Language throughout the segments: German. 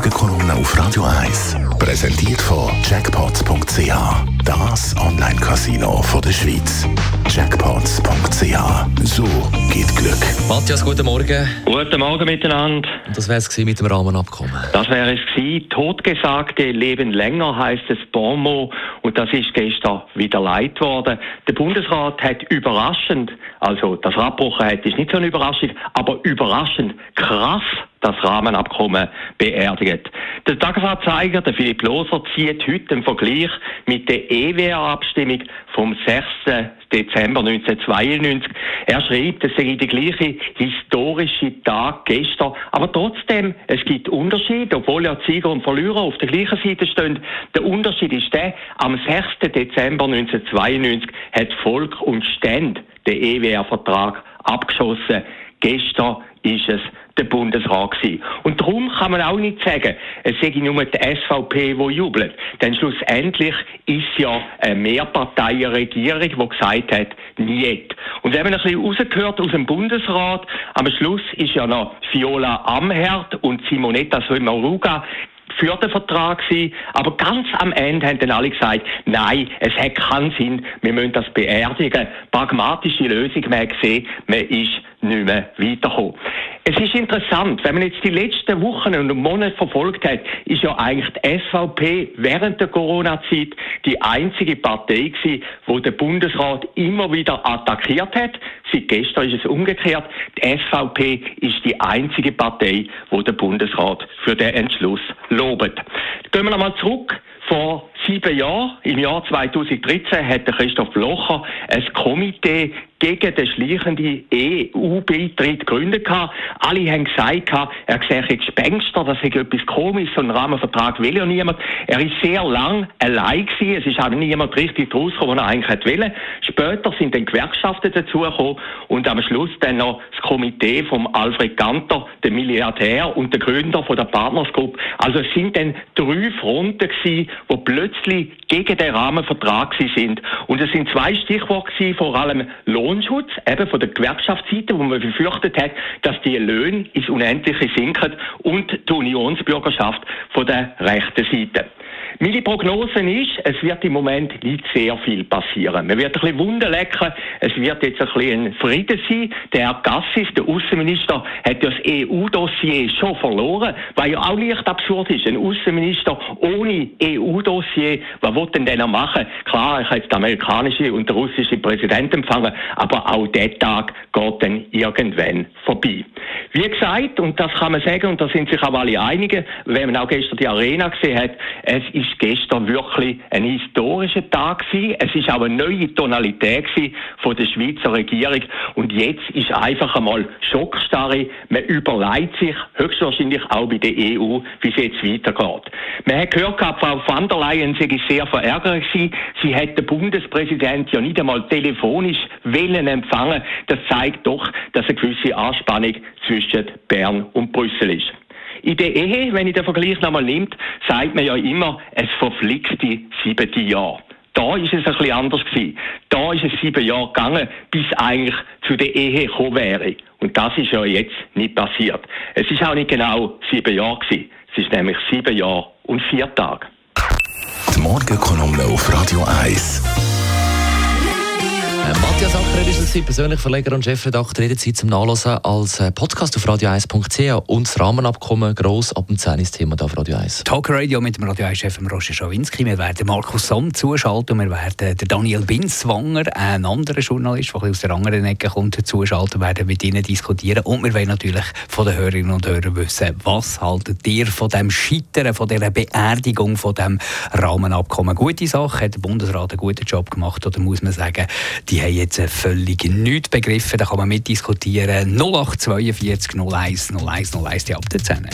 Die Morgenkolumne auf Radio 1 präsentiert von Jackpots.ch. Das Online-Casino der Schweiz. Jackpots.ch. So geht Glück. Matthias, guten Morgen. Guten Morgen miteinander. Und das wäre es mit dem Rahmenabkommen. Das wäre es gewesen. Totgesagte leben länger heißt es Bonmot und das ist gestern wieder leid worden. Der Bundesrat hat überraschend, also das Abbruchen hat ist nicht so eine Überraschung, aber überraschend krass das Rahmenabkommen beerdigt. Der Tagesanzeiger, der Philipp Loser, zieht heute den Vergleich mit der EWR-Abstimmung vom 6. Dezember 1992. Er schreibt, es sei der gleiche historische Tag gestern, aber trotzdem, es gibt Unterschiede, obwohl ja Sieger und Verlierer auf der gleichen Seite stehen. Der Unterschied ist der, am 6. Dezember 1992 hat Volk und Ständ den EWR-Vertrag abgeschossen. Gestern ist es der Bundesrat gewesen. Und darum kann man auch nicht sagen, es sei nur die SVP, die jubelt. Denn schlussendlich ist ja eine Mehrparteienregierung, die gesagt hat, nicht. Und wenn man ein bisschen rausgehört aus dem Bundesrat, am Schluss ist ja noch Viola Amherd und Simonetta Sommaruga für den Vertrag gewesen. Aber ganz am Ende haben dann alle gesagt, nein, es hat keinen Sinn, wir müssen das beerdigen. Pragmatische Lösung, man hat gesehen, man ist nicht mehr weitergekommen. Es ist interessant, wenn man jetzt die letzten Wochen und Monate verfolgt hat, ist ja eigentlich die SVP während der Corona-Zeit die einzige Partei gewesen, wo der Bundesrat immer wieder attackiert hat. Seit gestern ist es umgekehrt. Die SVP ist die einzige Partei, wo der Bundesrat für den Entschluss lobt. Gehen wir nochmal zurück. Vor sieben Jahren, im Jahr 2013, hat Christoph Blocher ein Komitee gegen den schleichenden EU-Beitritt gegründet. Alle haben gesagt, er sehe Gespenster, das ist etwas komisches, so einen Rahmenvertrag will ja niemand. Er ist sehr lang allein gewesen, es ist auch niemand richtig rausgekommen, was er eigentlich wollte. Später sind dann Gewerkschaften dazugekommen und am Schluss dann noch das Komitee vom Alfred Ganter, der Milliardär und der Gründer von der Partners Group. Also es sind dann drei Fronten gewesen, die plötzlich gegen den Rahmenvertrag sind. Und es sind zwei Stichworte gewesen, vor allem Lohn Lohnschutz, eben von der Gewerkschaftsseite, wo man befürchtet hat, dass die Löhne ins Unendliche sinken und die Unionsbürgerschaft von der rechten Seite. Meine Prognose ist, es wird im Moment nicht sehr viel passieren. Man wird ein bisschen Wunden lecken. Es wird jetzt ein bisschen ein Frieden sein. Der Herr Gassis, der Außenminister, hat das EU-Dossier schon verloren, weil ja auch leicht absurd ist. Ein Außenminister ohne EU-Dossier, was will denn der machen? Klar, ich habe jetzt den amerikanischen und den russischen Präsidenten empfangen, aber auch der Tag geht dann irgendwann vorbei. Wie gesagt, und das kann man sagen, und da sind sich auch alle einig, wenn man auch gestern die Arena gesehen hat, es ist gestern wirklich ein historischer Tag gewesen. Es ist auch eine neue Tonalität von der Schweizer Regierung. Und jetzt ist einfach einmal Schockstarre. Man überlegt sich höchstwahrscheinlich auch bei der EU, wie es jetzt weitergeht. Man hat gehört, Frau van der Leyen sei sehr verärgert gewesen. Sie hat den Bundespräsident ja nicht einmal telefonisch wollen empfangen. Das zeigt doch, dass eine gewisse Anspannung zwischen Bern und Brüssel ist. In der Ehe, wenn ich den Vergleich nochmal nimmt, sagt man ja immer, es verflixt die siebte Jahr. Da ist es ein bisschen anders gewesen. Da ist es sieben Jahre gegangen, bis eigentlich zu der Ehe gekommen wäre. Und das ist ja jetzt nicht passiert. Es ist auch nicht genau sieben Jahre gewesen. Es ist nämlich sieben Jahre und vier Tage. Die Morgenkolumne auf Radio 1. Äh, Matthias Acker ist es persönlich Verleger und Chefredakteur jederzeit zum Nachlesen als äh, Podcast auf radio1.ch und das Rahmenabkommen gross ab dem 10. Thema auf Radio 1. Talk Radio mit dem Radio 1-Chef Roger Schawinski. Wir werden Markus Somm zuschalten und wir werden der Daniel Binswanger, ein anderer Journalist, der aus der anderen Ecke kommt, zuschalten, werden mit ihnen diskutieren und wir wollen natürlich von den Hörerinnen und Hörern wissen, was haltet ihr von dem Scheitern, von dieser Beerdigung, von dem Rahmenabkommen? Gute Sache, hat der Bundesrat einen guten Job gemacht oder muss man sagen, die die haben jetzt völlig nichts begriffen. Da kann man mitdiskutieren. 0842 01 01 01 die ab der 10.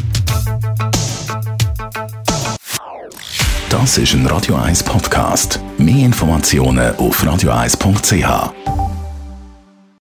Das ist ein Radio 1 Podcast. Mehr Informationen auf radio1.ch.